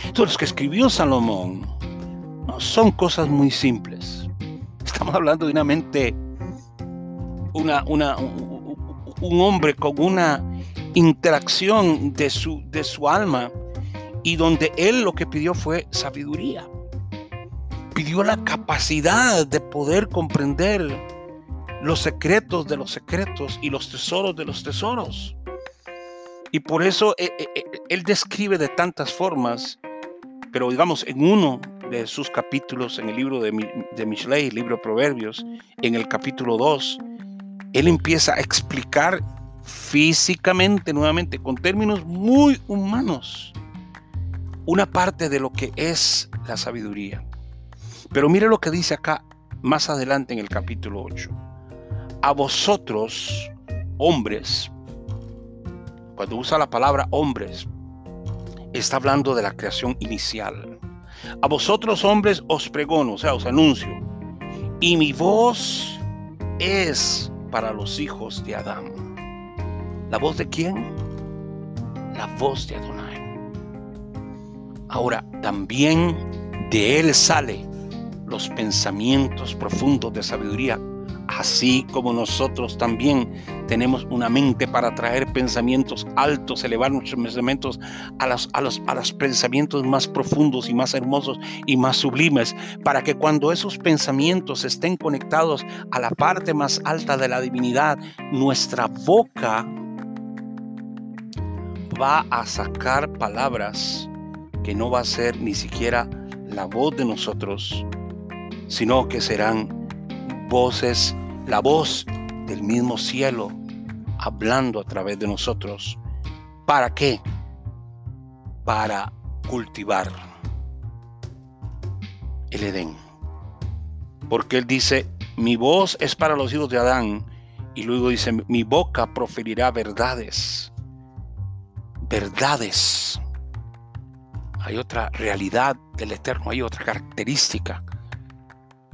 Entonces, lo que escribió Salomón son cosas muy simples. Estamos hablando de una mente, una, un hombre con una interacción de su, de su alma y donde él lo que pidió fue sabiduría. Pidió la capacidad de poder comprender los secretos de los secretos y los tesoros de los tesoros. Y por eso eh, eh, eh, él describe de tantas formas, pero digamos en uno de sus capítulos en el libro de, de Mishlei, libro de Proverbios, en el capítulo 2, él empieza a explicar físicamente, nuevamente, con términos muy humanos, una parte de lo que es la sabiduría. Pero mire lo que dice acá más adelante en el capítulo 8. A vosotros, hombres, cuando usa la palabra hombres, está hablando de la creación inicial. A vosotros, hombres, os pregono, o sea, os anuncio. Y mi voz es para los hijos de Adán. ¿La voz de quién? La voz de Adonai. Ahora, también de él sale los pensamientos profundos de sabiduría, así como nosotros también tenemos una mente para traer pensamientos altos, elevar nuestros pensamientos a los, a, los, a los pensamientos más profundos y más hermosos y más sublimes, para que cuando esos pensamientos estén conectados a la parte más alta de la divinidad, nuestra boca va a sacar palabras que no va a ser ni siquiera la voz de nosotros, sino que serán voces, la voz del mismo cielo hablando a través de nosotros. ¿Para qué? Para cultivar el Edén. Porque Él dice, mi voz es para los hijos de Adán. Y luego dice, mi boca proferirá verdades verdades. Hay otra realidad del Eterno, hay otra característica,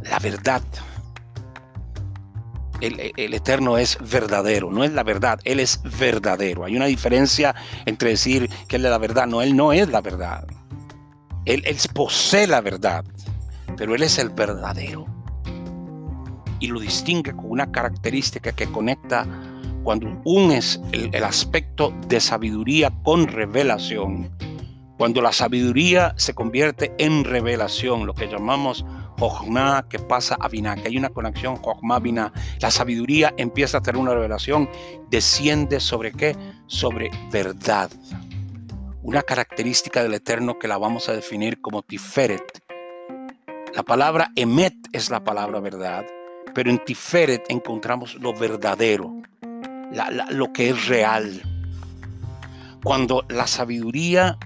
la verdad. El, Eterno es verdadero, no es la verdad, Él es verdadero. Hay una diferencia entre decir que Él es la verdad, no, Él no es la verdad. Él, él posee la verdad, pero Él es el verdadero. y lo distingue con una característica que conecta cuando unes el, el aspecto de sabiduría con revelación. Cuando la sabiduría se convierte en revelación, lo que llamamos Jochma que pasa a Binah, que hay una conexión Jochma Binah. La sabiduría empieza a tener una revelación, desciende sobre qué? Sobre verdad. Una característica del Eterno que la vamos a definir como Tiferet. La palabra Emet es la palabra verdad, pero en Tiferet encontramos lo verdadero, lo que es real. Cuando la sabiduría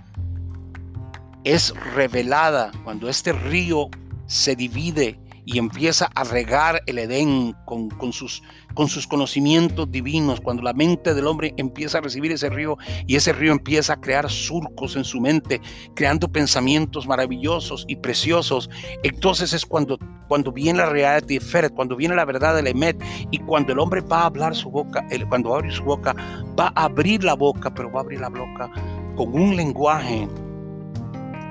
es revelada, cuando este río se divide y empieza a regar el Edén con, sus, con sus conocimientos divinos, cuando la mente del hombre empieza a recibir ese río y ese río empieza a crear surcos en su mente, creando pensamientos maravillosos y preciosos, entonces es cuando, cuando viene la realidad de Tiferet, cuando viene la verdad del Emet y cuando el hombre va a hablar su boca, cuando abre su boca, va a abrir la boca, pero va a abrir la boca con un lenguaje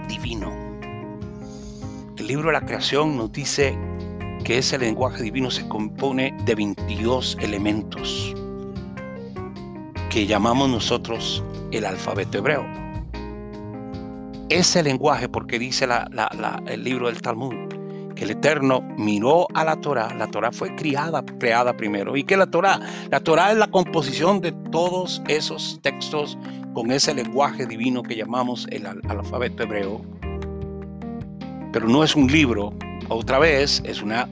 divino el libro de la creación nos dice que ese lenguaje divino se compone de 22 elementos que llamamos nosotros el alfabeto hebreo. Ese lenguaje, porque dice el libro del Talmud, que el Eterno miró a la Torah, la Torah fue creada primero, y que la Torah, la Torah es la composición de todos esos textos con ese lenguaje divino que llamamos el alfabeto hebreo, pero no es un libro, otra vez es una,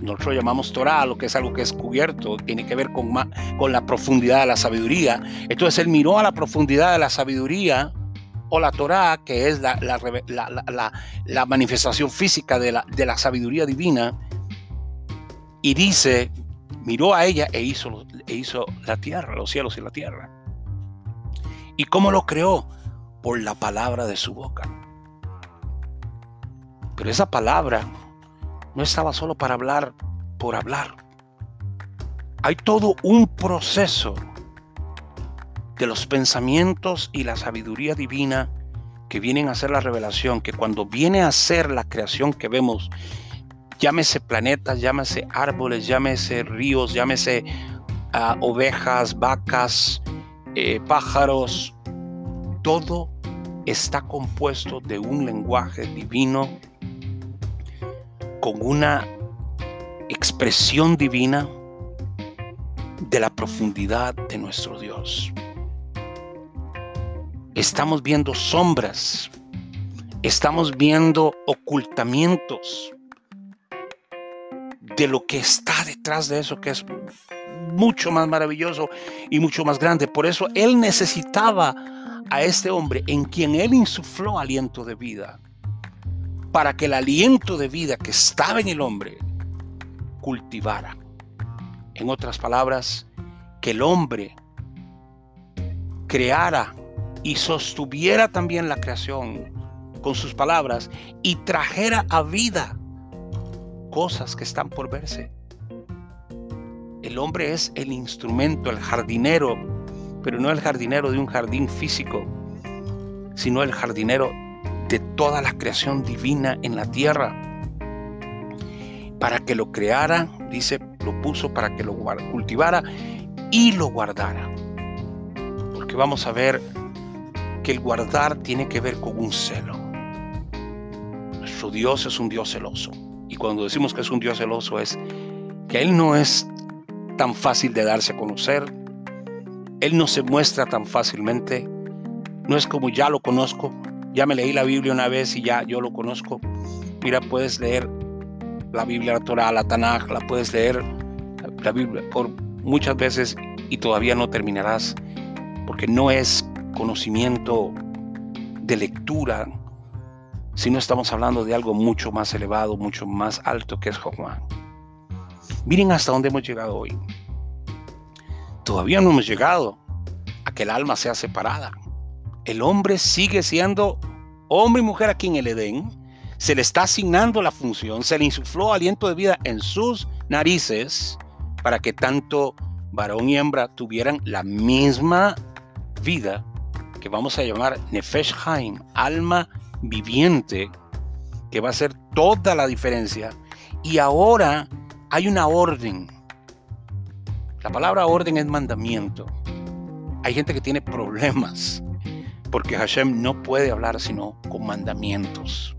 nosotros llamamos Torah, lo que es algo que es cubierto, tiene que ver con, con la profundidad de la sabiduría. Entonces él miró a la profundidad de la sabiduría o la Torah, que es la, la, manifestación física de la, de la sabiduría divina, y dice, miró a ella e hizo, e hizo la tierra, los cielos y la tierra. ¿Y cómo lo creó? Por la palabra de su boca. Pero esa palabra no estaba solo para hablar por hablar. Hay todo un proceso de los pensamientos y la sabiduría divina que vienen a ser la revelación, que cuando viene a ser la creación que vemos, llámese planetas, llámese árboles, llámese ríos, llámese ah, ovejas, vacas, eh, pájaros, todo está compuesto de un lenguaje divino con una expresión divina de la profundidad de nuestro Dios. Estamos viendo sombras, estamos viendo ocultamientos de lo que está detrás de eso, que es mucho más maravilloso y mucho más grande. Por eso Él necesitaba a este hombre en quien Él insufló aliento de vida para que el aliento de vida que estaba en el hombre cultivara. En otras palabras, que el hombre creara y sostuviera también la creación con sus palabras y trajera a vida cosas que están por verse. El hombre es el instrumento, el jardinero, pero no el jardinero de un jardín físico, sino el jardinero de toda la creación divina en la tierra. Para que lo creara, dice, lo puso para que lo cultivara y lo guardara. Porque vamos a ver que el guardar tiene que ver con un celo. Nuestro Dios es un Dios celoso. Y cuando decimos que es un Dios celoso es que Él no es tan fácil de darse a conocer. Él no se muestra tan fácilmente. No es como ya lo conozco, ya me leí la Biblia una vez y ya yo lo conozco. Mira, puedes leer la Biblia, la Torah, la Tanaj, la puedes leer la Biblia por muchas veces y todavía no terminarás, porque no es conocimiento de lectura, sino estamos hablando de algo mucho más elevado, mucho más alto que es Juan. Miren hasta dónde hemos llegado hoy. Todavía no hemos llegado a que el alma sea separada el hombre sigue siendo hombre y mujer aquí en el Edén. Se le está asignando la función, se le insufló aliento de vida en sus narices para que tanto varón y hembra tuvieran la misma vida que vamos a llamar Nefesh Haim, alma viviente, que va a hacer toda la diferencia. Y ahora hay una orden. La palabra orden es mandamiento. Hay gente que tiene problemas porque Hashem no puede hablar sino con mandamientos.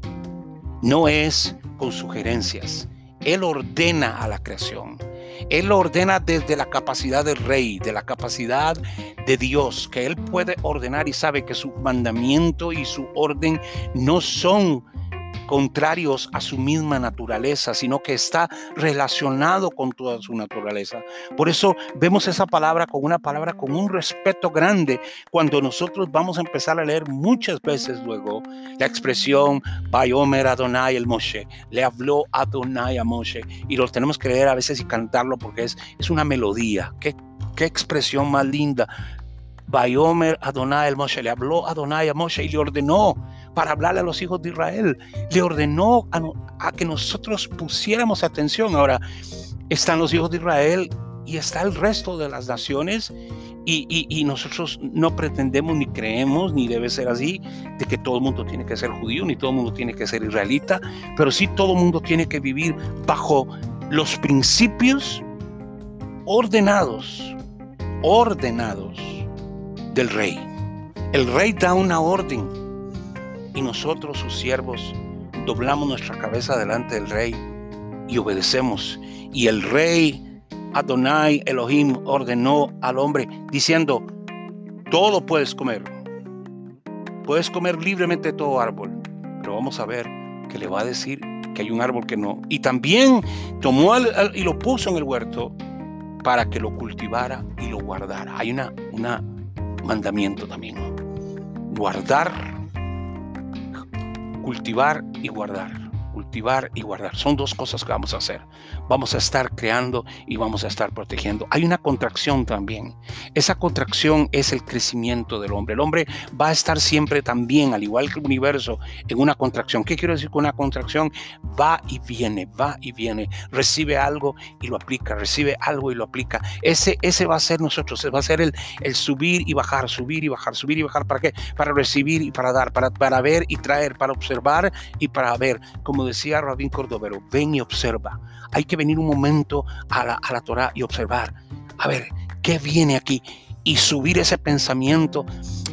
No es con sugerencias. Él ordena a la creación. Él ordena desde la capacidad del rey, de la capacidad de Dios, que Él puede ordenar y sabe que su mandamiento y su orden no son contrarios a su misma naturaleza, sino que está relacionado con toda su naturaleza. Por eso vemos esa palabra con una palabra con un respeto grande cuando nosotros vamos a empezar a leer muchas veces luego la expresión Bayomer Adonai el Moshe, le habló Adonai a Moshe y lo tenemos que leer a veces y cantarlo porque es, es una melodía. Qué, qué expresión más linda. Bayomer Adonai el Moshe, le habló Adonai a Moshe y le ordenó para hablarle a los hijos de Israel. Le ordenó a, que nosotros pusiéramos atención. Ahora, están los hijos de Israel y está el resto de las naciones y, nosotros no pretendemos ni creemos, ni debe ser así, de que todo el mundo tiene que ser judío, ni todo el mundo tiene que ser israelita, pero sí todo el mundo tiene que vivir bajo los principios ordenados, ordenados del rey. El rey da una orden y nosotros, sus siervos, doblamos nuestra cabeza delante del rey y obedecemos. Y el rey Adonai Elohim ordenó al hombre diciendo, todo puedes comer. Puedes comer libremente todo árbol. Pero vamos a ver que le va a decir que hay un árbol que no. Y también tomó y lo puso en el huerto para que lo cultivara y lo guardara. Hay una, una mandamiento también. Guardar cultivar y guardar cultivar y guardar. Son dos cosas que vamos a hacer. Vamos a estar creando y vamos a estar protegiendo. Hay una contracción también. Esa contracción es el crecimiento del hombre. El hombre va a estar siempre también, al igual que el universo, en una contracción. ¿Qué quiero decir con una contracción? Va y viene, va y viene. Recibe algo y lo aplica, recibe algo y lo aplica. Ese, ese va a ser nosotros, va a ser el, el subir y bajar, subir y bajar, subir y bajar. ¿Para qué? Para recibir y para dar, para, para ver y traer, para observar y para ver. Como decía Rabín Cordovero, ven y observa. Hay que venir un momento a la, a la Torah y observar. A ver, ¿qué viene aquí? Y subir ese pensamiento,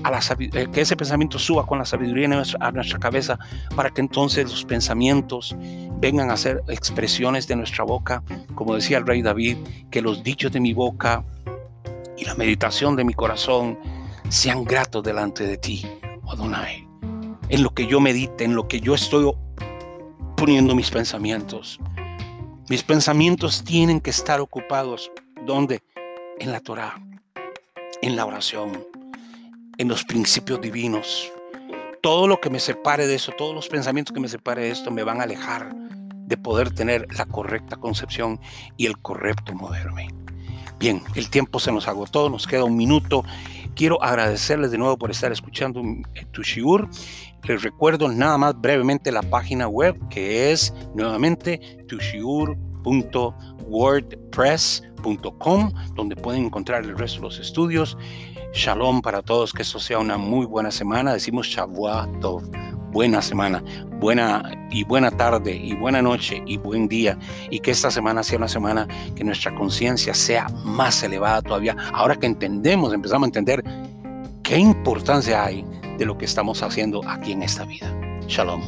a la, eh, que ese pensamiento suba con la sabiduría a nuestra cabeza, para que entonces los pensamientos vengan a ser expresiones de nuestra boca, como decía el rey David, que los dichos de mi boca y la meditación de mi corazón sean gratos delante de ti, Adonai. En lo que yo medite, en lo que yo estoy poniendo mis pensamientos. Mis pensamientos tienen que estar ocupados. ¿Dónde? En la Torah, en la oración, en los principios divinos. Todo lo que me separe de eso, todos los pensamientos que me separe de esto me van a alejar de poder tener la correcta concepción y el correcto moverme. Bien, el tiempo se nos agotó, nos queda un minuto. Quiero agradecerles de nuevo por estar escuchando tu shiur les recuerdo nada más brevemente la página web que es nuevamente tushiur.wordpress.com donde pueden encontrar el resto de los estudios. Shalom para todos, que esto sea una muy buena semana. Decimos Shavuot Tov, buena semana, buena y buena tarde y buena noche y buen día y que esta semana sea una semana que nuestra conciencia sea más elevada todavía. Ahora que entendemos, empezamos a entender qué importancia hay de lo que estamos haciendo aquí en esta vida. Shalom.